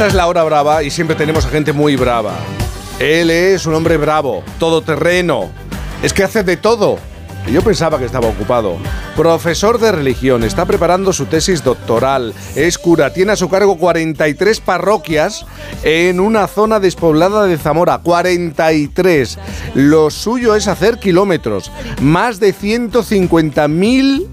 Esta es la hora brava y siempre tenemos a gente muy brava. Él es un hombre bravo, todoterreno. Es que hace de todo. Yo pensaba que estaba ocupado. Profesor de religión, está preparando su tesis doctoral, es cura, tiene a su cargo 43 parroquias en una zona despoblada de Zamora. 43. Lo suyo es hacer kilómetros. Más de 150.000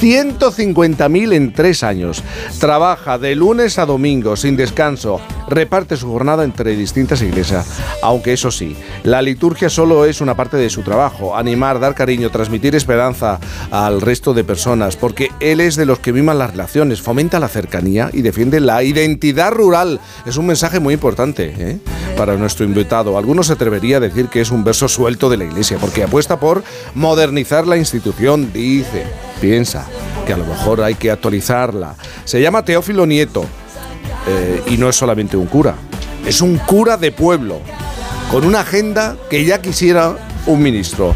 150.000 en tres años. Trabaja de lunes a domingo, sin descanso. Reparte su jornada entre distintas iglesias. Aunque eso sí, la liturgia solo es una parte de su trabajo. Animar, dar cariño, transmitir esperanza al resto de personas. Porque él es de los que miman las relaciones, fomenta la cercanía y defiende la identidad rural. Es un mensaje muy importante ¿eh? para nuestro invitado. Algunos se atrevería a decir que es un verso suelto de la iglesia, porque apuesta por modernizar la institución, dice piensa que a lo mejor hay que actualizarla. Se llama Teófilo Nieto eh, y no es solamente un cura, es un cura de pueblo, con una agenda que ya quisiera un ministro.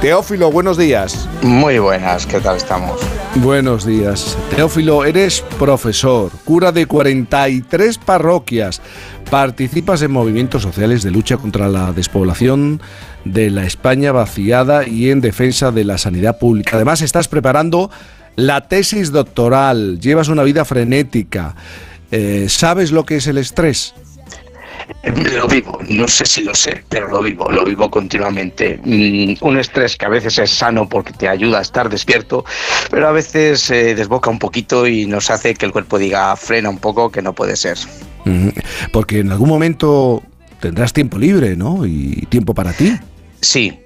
Teófilo, buenos días. Muy buenas, ¿qué tal estamos? Buenos días. Teófilo, eres profesor, cura de 43 parroquias. Participas en movimientos sociales de lucha contra la despoblación de la España vaciada y en defensa de la sanidad pública. Además, estás preparando la tesis doctoral, llevas una vida frenética. Eh, ¿Sabes lo que es el estrés? Lo vivo, no sé si lo sé, pero lo vivo, lo vivo continuamente. Mm, un estrés que a veces es sano porque te ayuda a estar despierto, pero a veces eh, desboca un poquito y nos hace que el cuerpo diga frena un poco, que no puede ser. Porque en algún momento tendrás tiempo libre, ¿no? Y tiempo para ti. Sí,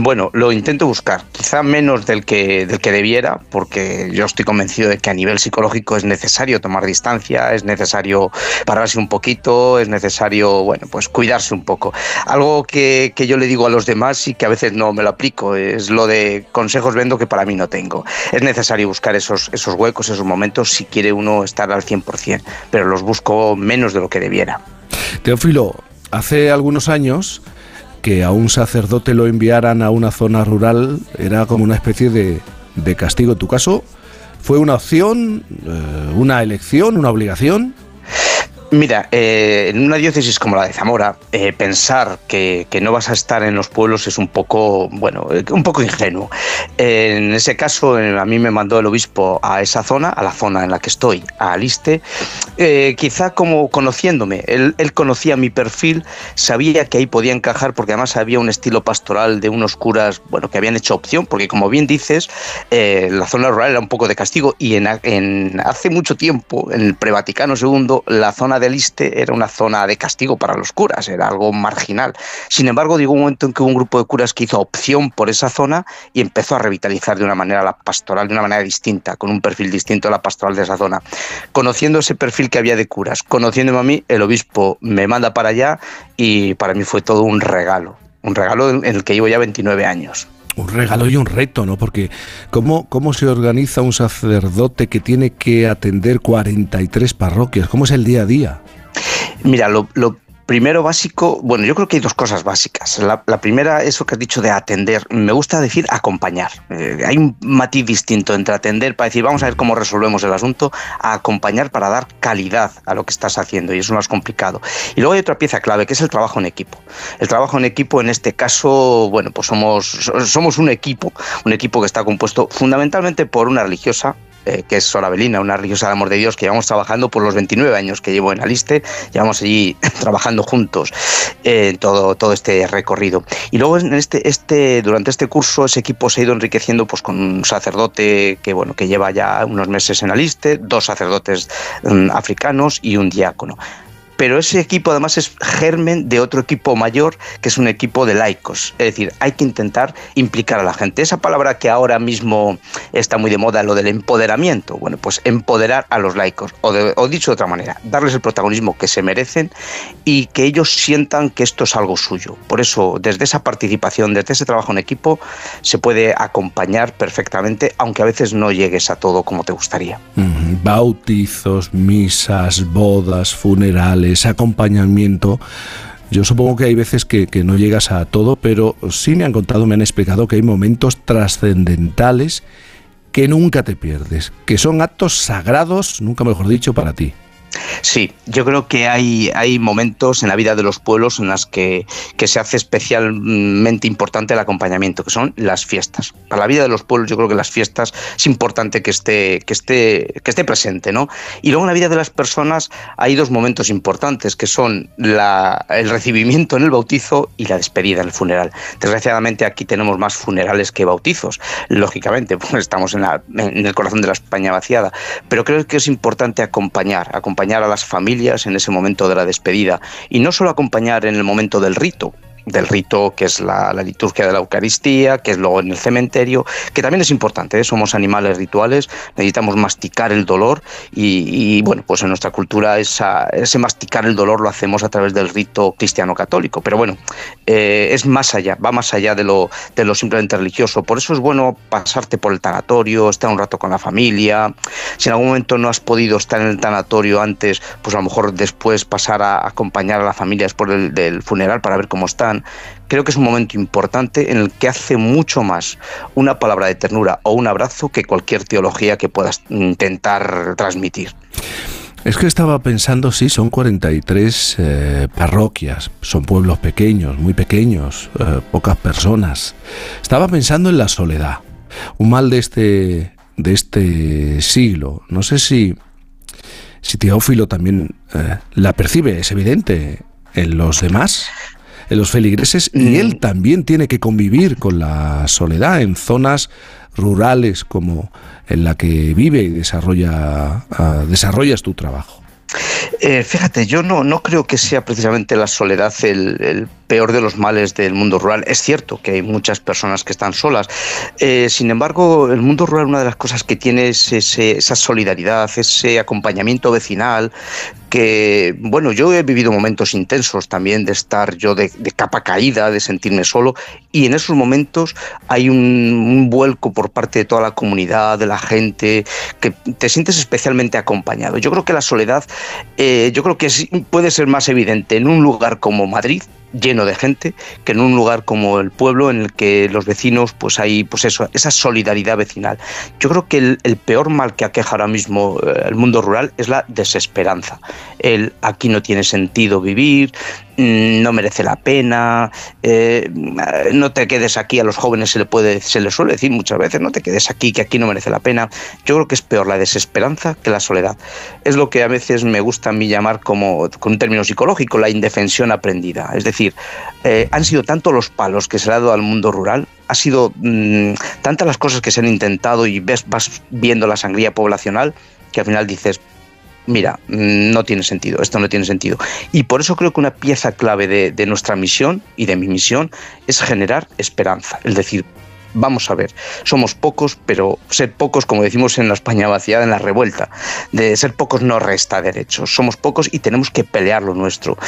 bueno, lo intento buscar, quizá menos del que, del que debiera, porque yo estoy convencido de que a nivel psicológico es necesario tomar distancia, es necesario pararse un poquito, es necesario, bueno, pues cuidarse un poco. Algo que, que yo le digo a los demás y que a veces no me lo aplico, es lo de consejos vendo que para mí no tengo. Es necesario buscar esos, esos huecos, esos momentos, si quiere uno estar al 100%, pero los busco menos de lo que debiera. Teófilo, hace algunos años que a un sacerdote lo enviaran a una zona rural era como una especie de, de castigo. En tu caso, ¿fue una opción, eh, una elección, una obligación? Mira, eh, en una diócesis como la de Zamora, eh, pensar que, no vas a estar en los pueblos es un poco, bueno, eh, un poco ingenuo. en ese caso, a mí me mandó el obispo a esa zona, a la zona en la que estoy, a Aliste, quizá como conociéndome. Él, conocía mi perfil, sabía que ahí podía encajar porque además había un estilo pastoral de unos curas, bueno, que habían hecho opción, porque como bien dices, la zona rural era un poco de castigo y en, en hace mucho tiempo, en el pre-Vaticano II, la zona de del Iste era una zona de castigo para los curas, era algo marginal. Sin embargo, llegó un momento en que hubo un grupo de curas que hizo opción por esa zona y empezó a revitalizar de una manera la pastoral, de una manera distinta, con un perfil distinto a la pastoral de esa zona. Conociendo ese perfil que había de curas, conociéndome a mí, el obispo me manda para allá y para mí fue todo un regalo, un regalo en el que llevo ya 29 años un regalo y un reto, ¿no? Porque ¿cómo, ¿cómo se organiza un sacerdote que tiene que atender 43 parroquias? ¿Cómo es el día a día? Mira, lo, lo Primero básico, bueno, yo creo que hay dos cosas básicas. La, primera, eso que has dicho de atender. Me gusta decir acompañar. Eh, hay un matiz distinto entre atender para decir, vamos a ver cómo resolvemos el asunto, acompañar para dar calidad a lo que estás haciendo y eso es más complicado. Y luego hay otra pieza clave, que es el trabajo en equipo. El trabajo en equipo, en este caso, bueno, pues somos, somos un equipo, un equipo que está compuesto fundamentalmente por una religiosa, eh, que es Sorabelina, una religiosa del amor de Dios, que llevamos trabajando por los 29 años que llevo en Aliste, llevamos allí trabajando juntos en todo, todo este recorrido. Y luego en este, este, durante este curso ese equipo se ha ido enriqueciendo pues, con un sacerdote que, bueno, que lleva ya unos meses en Aliste, dos sacerdotes mm, africanos y un diácono pero ese equipo además es germen de otro equipo mayor que es un equipo de laicos. Es decir, hay que intentar implicar a la gente. Esa palabra que ahora mismo está muy de moda, lo del empoderamiento, bueno, pues empoderar a los laicos, o, dicho de otra manera, darles el protagonismo que se merecen y que ellos sientan que esto es algo suyo. Por eso, desde esa participación, desde ese trabajo en equipo, se puede acompañar perfectamente, aunque a veces no llegues a todo como te gustaría. Bautizos, misas, bodas, funerales ese acompañamiento. Yo supongo que hay veces que, no llegas a todo, pero sí me han contado, me han explicado que hay momentos trascendentales que nunca te pierdes, que son actos sagrados, nunca mejor dicho, para ti. Sí, yo creo que hay, hay momentos en la vida de los pueblos en las que, se hace especialmente importante el acompañamiento, que son las fiestas. Para la vida de los pueblos yo creo que las fiestas es importante que esté, que esté, que esté presente, ¿no? Y luego en la vida de las personas hay dos momentos importantes, que son la, el recibimiento en el bautizo y la despedida en el funeral. Desgraciadamente aquí tenemos más funerales que bautizos, lógicamente, pues estamos en, la, en el corazón de la España vaciada, pero creo que es importante acompañar, acompañar a las familias en ese momento de la despedida y no solo acompañar en el momento del rito, del rito que es la, liturgia de la Eucaristía, que es luego en el cementerio, que también es importante, ¿eh? somos animales rituales, necesitamos masticar el dolor y, bueno, pues en nuestra cultura ese masticar el dolor lo hacemos a través del rito cristiano católico, pero bueno, eh, es más allá, va más allá de lo, de lo simplemente religioso, por eso es bueno pasarte por el tanatorio, estar un rato con la familia, si en algún momento no has podido estar en el tanatorio antes, pues a lo mejor después pasar a acompañar a la familia después del funeral para ver cómo están, creo que es un momento importante en el que hace mucho más una palabra de ternura o un abrazo que cualquier teología que puedas intentar transmitir. Es que estaba pensando, sí, son 43 eh, parroquias, son pueblos pequeños, muy pequeños, eh, pocas personas. Estaba pensando en la soledad, un mal de este, de este siglo. No sé si, si Teófilo también eh, la percibe, es evidente, en los demás los feligreses y mm. él también tiene que convivir con la soledad en zonas rurales como en la que vive y desarrolla, ah, desarrollas tu trabajo. Eh, fíjate, yo no, no creo que sea precisamente la soledad el, peor de los males del mundo rural. Es cierto que hay muchas personas que están solas. Eh, sin embargo, el mundo rural, una de las cosas que tiene es esa solidaridad, ese acompañamiento vecinal, que, bueno, yo he vivido momentos intensos también de estar yo de, capa caída, de sentirme solo, y en esos momentos hay un, vuelco por parte de toda la comunidad, de la gente, que te sientes especialmente acompañado. Yo creo que la soledad, eh, yo creo que puede ser más evidente en un lugar como Madrid, lleno de gente que en un lugar como el pueblo en el que los vecinos pues hay pues eso esa solidaridad vecinal yo creo que el, peor mal que aqueja ahora mismo eh, el mundo rural es la desesperanza el aquí no tiene sentido vivir Mm, no merece la pena, eh, no te quedes aquí, a los jóvenes se le puede, se les suele decir muchas veces, no te quedes aquí, que aquí no merece la pena. Yo creo que es peor la desesperanza que la soledad. Es lo que a veces me gusta a mí llamar como, con un término psicológico, la indefensión aprendida. Es decir, eh, han sido tantos los palos que se le ha dado al mundo rural, ha sido mm, tantas las cosas que se han intentado y ves, vas viendo la sangría poblacional que al final dices, mira, mm, no tiene sentido, esto no tiene sentido. Y por eso creo que una pieza clave de, nuestra misión y de mi misión es generar esperanza, es decir, vamos a ver, somos pocos, pero ser pocos, como decimos en la España vaciada, en la revuelta, de ser pocos no resta derechos, somos pocos y tenemos que pelear lo nuestro.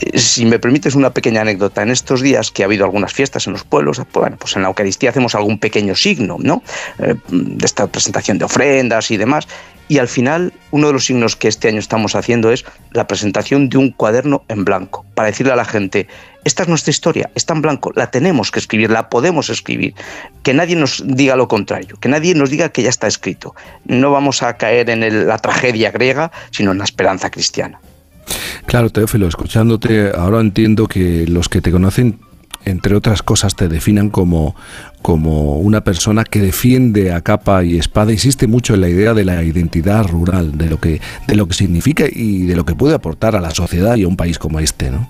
Eh, si me permites una pequeña anécdota, en estos días que ha habido algunas fiestas en los pueblos, pues, bueno, pues en la Eucaristía hacemos algún pequeño signo, ¿no? Eh, de esta presentación de ofrendas y demás, y al final, uno de los signos que este año estamos haciendo es la presentación de un cuaderno en blanco, para decirle a la gente, esta es nuestra historia, está en blanco, la tenemos que escribir, la podemos escribir. Que nadie nos diga lo contrario, que nadie nos diga que ya está escrito. No vamos a caer en la tragedia griega, sino en la esperanza cristiana. Claro, Teófilo, escuchándote, ahora entiendo que los que te conocen entre otras cosas, te definan como, como una persona que defiende a capa y espada. Insiste mucho en la idea de la identidad rural, de lo que, de lo que significa y de lo que puede aportar a la sociedad y a un país como este, ¿no?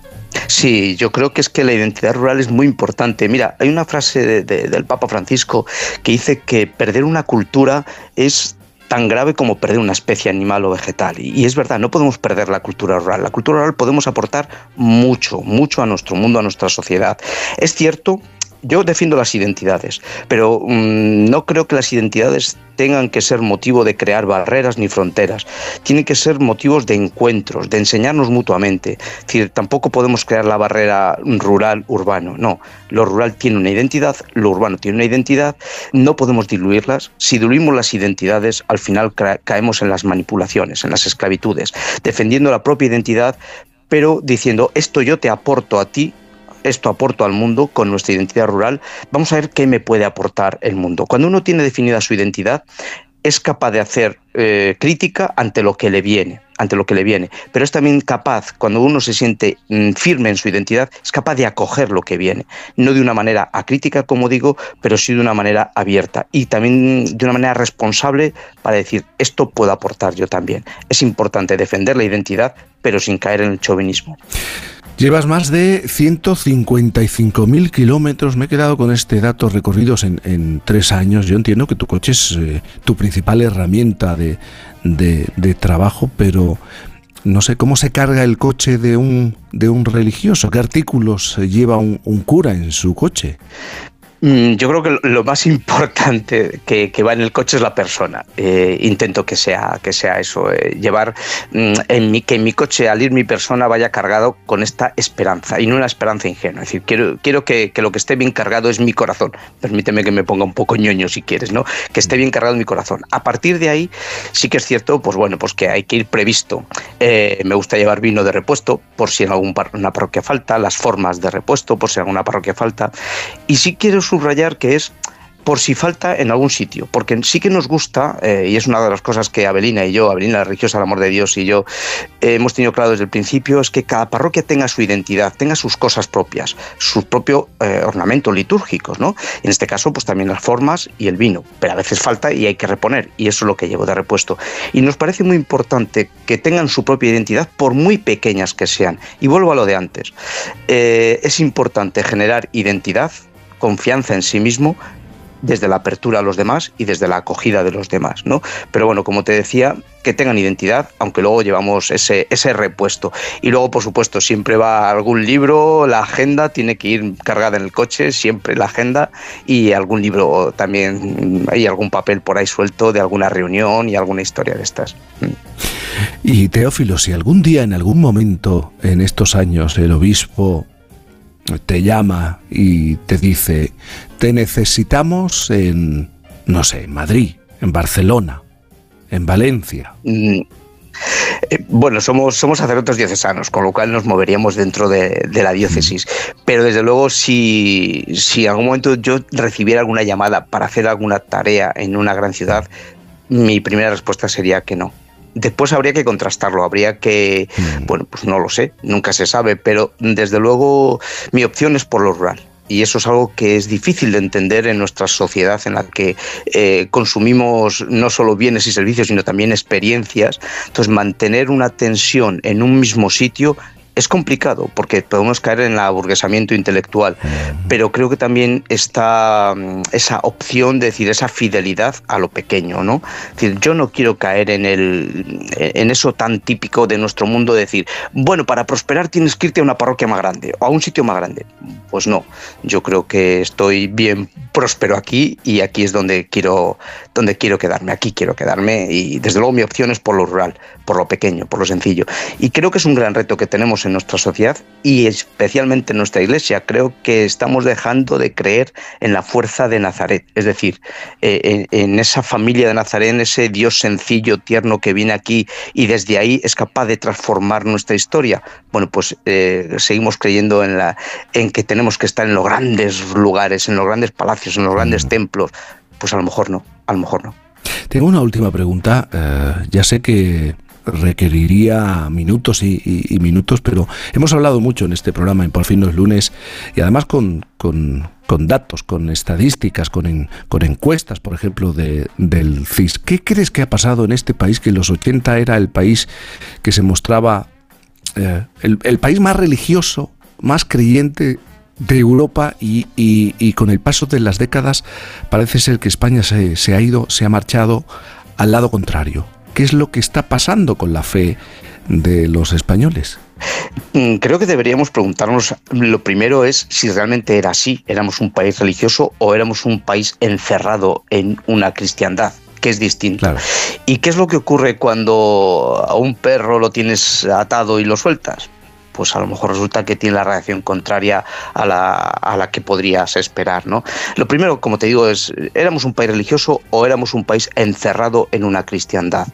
Sí, yo creo que es que la identidad rural es muy importante. Mira, hay una frase del Papa Francisco que dice que perder una cultura es tan grave como perder una especie animal o vegetal. Y, es verdad, no podemos perder la cultura rural. La cultura rural podemos aportar mucho, mucho a nuestro mundo, a nuestra sociedad. Es cierto yo defiendo las identidades, pero mm, no creo que las identidades tengan que ser motivo de crear barreras ni fronteras. Tienen que ser motivos de encuentros, de enseñarnos mutuamente. Es decir, tampoco podemos crear la barrera rural-urbano. No, lo rural tiene una identidad, lo urbano tiene una identidad. No podemos diluirlas. Si diluimos las identidades, al final caemos en las manipulaciones, en las esclavitudes, defendiendo la propia identidad, pero diciendo esto yo te aporto a ti esto aporto al mundo con nuestra identidad rural, vamos a ver qué me puede aportar el mundo. Cuando uno tiene definida su identidad, es capaz de hacer eh, crítica ante lo que le viene. ante lo que le viene, pero es también capaz, cuando uno se siente mm, firme en su identidad, es capaz de acoger lo que viene, no de una manera acrítica, como digo, pero sí de una manera abierta y también de una manera responsable para decir, esto puedo aportar yo también. Es importante defender la identidad, pero sin caer en el chauvinismo. Llevas más de 155.000 kilómetros. Me he quedado con este dato recorridos en, tres años. Yo entiendo que tu coche es eh, tu principal herramienta de, trabajo, pero no sé cómo se carga el coche de un, de un religioso. ¿Qué artículos lleva un cura en su coche? Mm, yo creo que lo más importante que, va en el coche es la persona. Eh, intento que sea, que sea eso, eh, llevar mm, en mi, que en mi coche al ir mi persona vaya cargado con esta esperanza y no una esperanza ingenua. Es decir, quiero, quiero que, lo que esté bien cargado es mi corazón. Permíteme que me ponga un poco ñoño si quieres, ¿no? Que esté bien cargado mi corazón. A partir de ahí sí que es cierto, pues bueno, pues que hay que ir previsto. Eh, me gusta llevar vino de repuesto por si en alguna parroquia falta, las formas de repuesto por si en alguna parroquia falta. Y si quiero subrayar que es por si falta en algún sitio, porque sí que nos gusta, eh, y es una de las cosas que Abelina y yo, Abelina la religiosa, el amor de Dios y yo, eh, hemos tenido claro desde el principio, es que cada parroquia tenga su identidad, tenga sus cosas propias, sus propios eh, ornamentos litúrgicos, ¿no? En este caso, pues también las formas y el vino, pero a veces falta y hay que reponer, y eso es lo que llevo de repuesto. Y nos parece muy importante que tengan su propia identidad, por muy pequeñas que sean. Y vuelvo a lo de antes. es importante generar identidad, confianza en sí mismo desde la apertura a los demás y desde la acogida de los demás, ¿no? Pero bueno, como te decía, que tengan identidad, aunque luego llevamos ese, ese repuesto. Y luego, por supuesto, siempre va algún libro, la agenda tiene que ir cargada en el coche, siempre la agenda, y algún libro también, hay algún papel por ahí suelto de alguna reunión y alguna historia de estas. Y Teófilo, si algún día, en algún momento, en estos años, el obispo te llama y te dice, te necesitamos en, no sé, en Madrid, en Barcelona, en Valencia. Mm, eh, bueno, somos, somos sacerdotes diocesanos, con lo cual nos moveríamos dentro de, la diócesis. Mm. Pero desde luego, si, si en algún momento yo recibiera alguna llamada para hacer alguna tarea en una gran ciudad, mi primera respuesta sería que no. Después habría que contrastarlo, habría que, mm. bueno, pues no lo sé, nunca se sabe, pero desde luego mi opción es por lo rural. Y eso es algo que es difícil de entender en nuestra sociedad en la que eh, consumimos no solo bienes y servicios, sino también experiencias. Entonces, mantener una tensión en un mismo sitio es complicado porque podemos caer en el aburguesamiento intelectual, pero creo que también está mm, esa opción de decir esa fidelidad a lo pequeño, ¿no? decir, yo no quiero caer en el en eso tan típico de nuestro mundo de decir, bueno, para prosperar tienes que irte a una parroquia más grande o a un sitio más grande. Pues no, yo creo que estoy bien próspero aquí y aquí es donde quiero donde quiero quedarme, aquí quiero quedarme y desde luego mi opción es por lo rural, por lo pequeño, por lo sencillo. Y creo que es un gran reto que tenemos en nuestra sociedad y especialmente en nuestra iglesia. Creo que estamos dejando de creer en la fuerza de Nazaret, es decir, eh, en, esa familia de Nazaret, en ese Dios sencillo, tierno que viene aquí y desde ahí es capaz de transformar nuestra historia. Bueno, pues eh, seguimos creyendo en, la, en que tenemos que estar en los grandes lugares, en los grandes palacios, en los grandes mm. templos. Pues a lo mejor no, a lo mejor no. Tengo una última pregunta. Eh, ya sé que requeriría minutos y, minutos, pero hemos hablado mucho en este programa en Por fin los lunes y además con, con, datos, con estadísticas, con, con encuestas, por ejemplo, de, del CIS. ¿Qué crees que ha pasado en este país que en los 80 era el país que se mostraba eh, el, país más religioso, más creyente de Europa y, y, con el paso de las décadas parece ser que España se, se ha ido, se ha marchado al lado contrario qué es lo que está pasando con la fe de los españoles. Mm, creo que deberíamos preguntarnos, lo primero es si realmente era así, éramos un país religioso o éramos un país encerrado en una cristiandad que es distinto. ¿Y qué es lo que ocurre cuando a un perro lo tienes atado y lo sueltas? Pues a lo mejor resulta que tiene la reacción contraria a la, a la que podrías esperar. ¿no? Lo primero, como te digo, es, ¿éramos un país religioso o éramos un país encerrado en una cristiandad?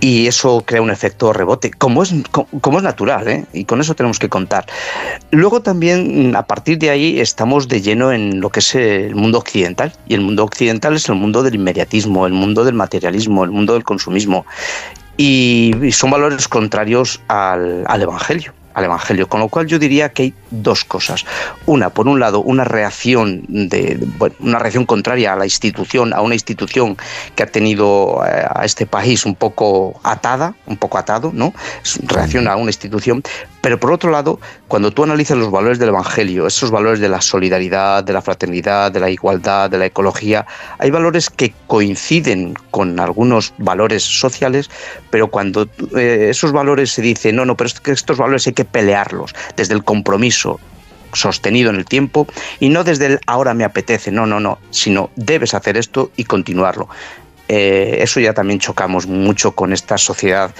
Y eso crea un efecto rebote, como es, como, es natural, ¿eh? y con eso tenemos que contar. Luego también, a partir de ahí, estamos de lleno en lo que es el mundo occidental, y el mundo occidental es el mundo del inmediatismo, el mundo del materialismo, el mundo del consumismo y, son valores contrarios al Evangelio al Evangelio. Con lo cual yo diría que hay dos cosas. Una, por un lado, una reacción de, una reacción contraria a la institución, a una institución que ha tenido eh, a este país un poco atada, un poco atado, ¿no? Reacción a una institución. Pero por otro lado, cuando tú analizas los valores del Evangelio, esos valores de la solidaridad, de la fraternidad, de la igualdad, de la ecología, hay valores que coinciden con algunos valores sociales, pero cuando eh, esos valores se dicen, no, no, pero es que estos valores hay que pelearlos desde el compromiso sostenido en el tiempo y no desde el ahora me apetece, no, no, no, sino debes hacer esto y continuarlo. Eh, eso ya también chocamos mucho con esta sociedad,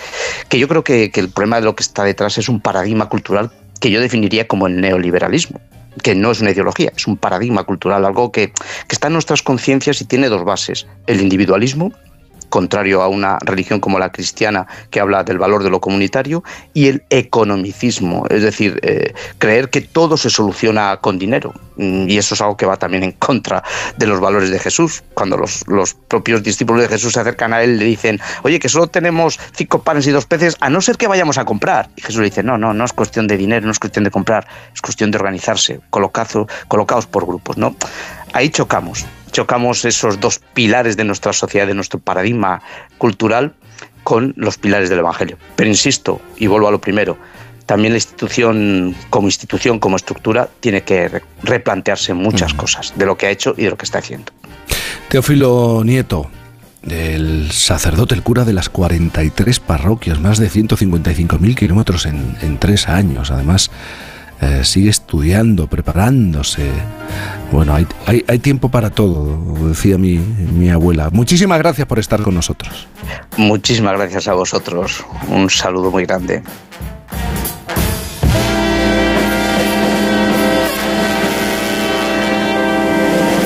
que yo creo que, el problema de lo que está detrás es un paradigma cultural que yo definiría como el neoliberalismo que no es una ideología, es un paradigma cultural, algo que, que está en nuestras conciencias y tiene dos bases, el individualismo contrario a una religión como la cristiana que habla del valor de lo comunitario, y el economicismo, es decir, eh, creer que todo se soluciona con dinero. Mm, y eso es algo que va también en contra de los valores de Jesús. Cuando los, los propios discípulos de Jesús se acercan a él, le dicen, oye, que solo tenemos cinco panes y dos peces, a no ser que vayamos a comprar. Y Jesús le dice, no, no, no es cuestión de dinero, no es cuestión de comprar, es cuestión de organizarse, colocados por grupos, ¿no? Ahí chocamos chocamos esos dos pilares de nuestra sociedad, de nuestro paradigma cultural, con los pilares del Evangelio. Pero insisto, y vuelvo a lo primero, también la institución como institución, como estructura, tiene que replantearse muchas cosas de lo que ha hecho y de lo que está haciendo. Teófilo Nieto, el sacerdote, el cura de las 43 parroquias, más de 155.000 kilómetros en, en tres años, además eh, sigue estudiando, preparándose. Bueno, hay, hay, tiempo para todo, decía mi, mi abuela. Muchísimas gracias por estar con nosotros. Muchísimas gracias a vosotros. Un saludo muy grande.